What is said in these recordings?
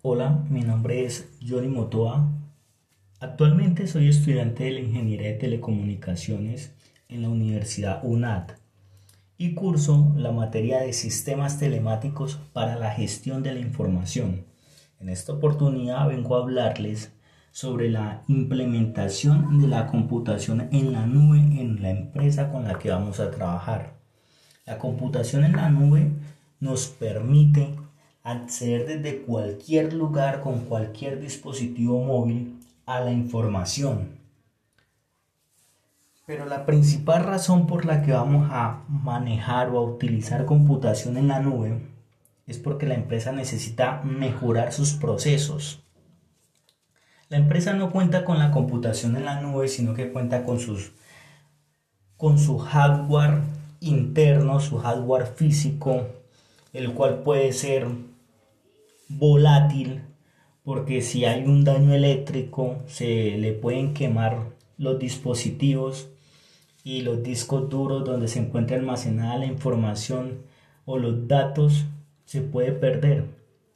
Hola, mi nombre es Johnny Motoa. Actualmente soy estudiante de la Ingeniería de Telecomunicaciones en la Universidad UNAD y curso la materia de Sistemas Telemáticos para la Gestión de la Información. En esta oportunidad vengo a hablarles sobre la implementación de la computación en la nube en la empresa con la que vamos a trabajar. La computación en la nube nos permite acceder desde cualquier lugar con cualquier dispositivo móvil a la información. Pero la principal razón por la que vamos a manejar o a utilizar computación en la nube es porque la empresa necesita mejorar sus procesos. La empresa no cuenta con la computación en la nube, sino que cuenta con sus con su hardware interno, su hardware físico, el cual puede ser volátil porque si hay un daño eléctrico se le pueden quemar los dispositivos y los discos duros donde se encuentra almacenada la información o los datos se puede perder.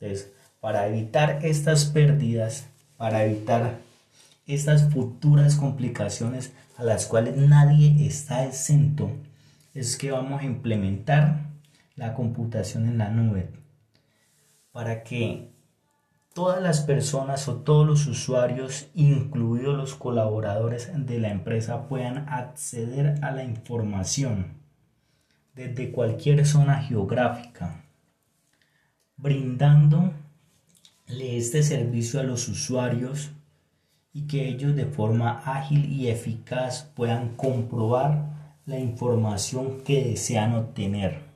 Entonces, para evitar estas pérdidas, para evitar estas futuras complicaciones a las cuales nadie está exento, es que vamos a implementar la computación en la nube para que todas las personas o todos los usuarios, incluidos los colaboradores de la empresa, puedan acceder a la información desde cualquier zona geográfica, brindándole este servicio a los usuarios y que ellos de forma ágil y eficaz puedan comprobar la información que desean obtener.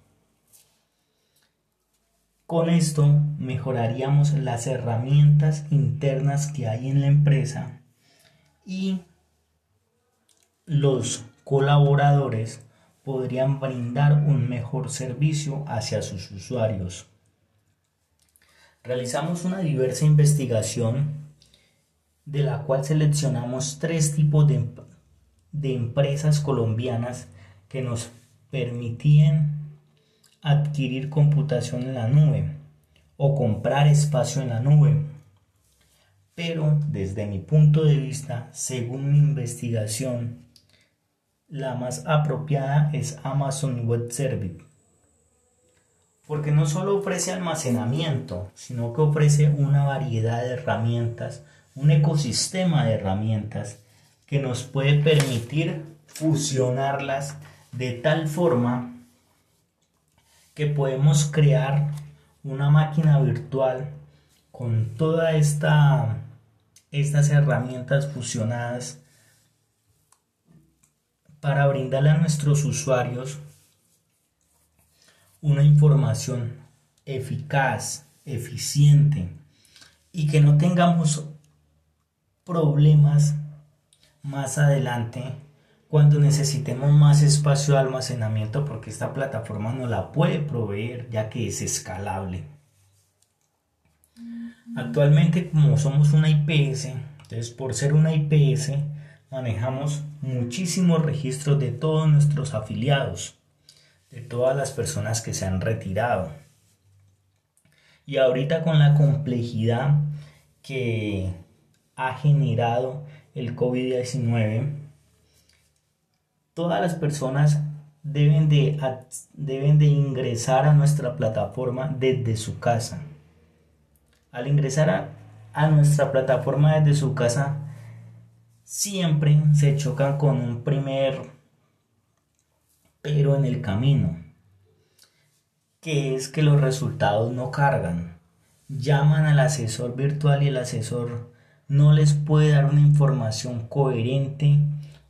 Con esto mejoraríamos las herramientas internas que hay en la empresa y los colaboradores podrían brindar un mejor servicio hacia sus usuarios. Realizamos una diversa investigación de la cual seleccionamos tres tipos de, de empresas colombianas que nos permitían adquirir computación en la nube o comprar espacio en la nube. Pero desde mi punto de vista, según mi investigación, la más apropiada es Amazon Web Service. Porque no solo ofrece almacenamiento, sino que ofrece una variedad de herramientas, un ecosistema de herramientas que nos puede permitir fusionarlas de tal forma que podemos crear una máquina virtual con todas esta, estas herramientas fusionadas para brindarle a nuestros usuarios una información eficaz, eficiente y que no tengamos problemas más adelante cuando necesitemos más espacio de almacenamiento porque esta plataforma no la puede proveer ya que es escalable. Actualmente como somos una IPS, entonces por ser una IPS manejamos muchísimos registros de todos nuestros afiliados, de todas las personas que se han retirado. Y ahorita con la complejidad que ha generado el COVID-19, todas las personas deben de, deben de ingresar a nuestra plataforma desde su casa. Al ingresar a, a nuestra plataforma desde su casa, siempre se chocan con un primer pero en el camino, que es que los resultados no cargan. Llaman al asesor virtual y el asesor no les puede dar una información coherente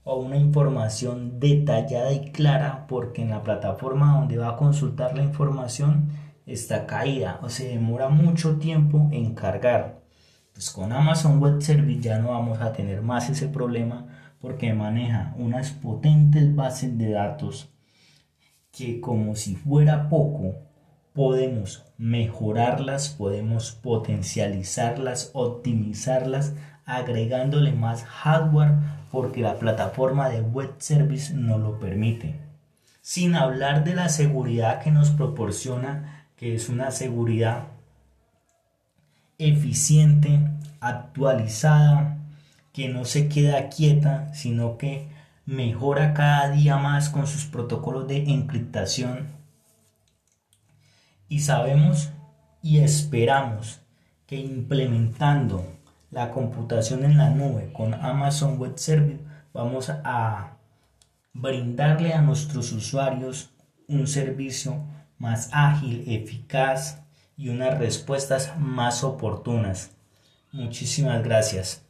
o una información detallada y clara porque en la plataforma donde va a consultar la información está caída o se demora mucho tiempo en cargar. Pues con Amazon Web Service ya no vamos a tener más ese problema porque maneja unas potentes bases de datos que como si fuera poco podemos mejorarlas, podemos potencializarlas, optimizarlas, agregándole más hardware porque la plataforma de web service no lo permite. Sin hablar de la seguridad que nos proporciona, que es una seguridad eficiente, actualizada, que no se queda quieta, sino que mejora cada día más con sus protocolos de encriptación. Y sabemos y esperamos que implementando la computación en la nube con Amazon Web Service vamos a brindarle a nuestros usuarios un servicio más ágil, eficaz y unas respuestas más oportunas. Muchísimas gracias.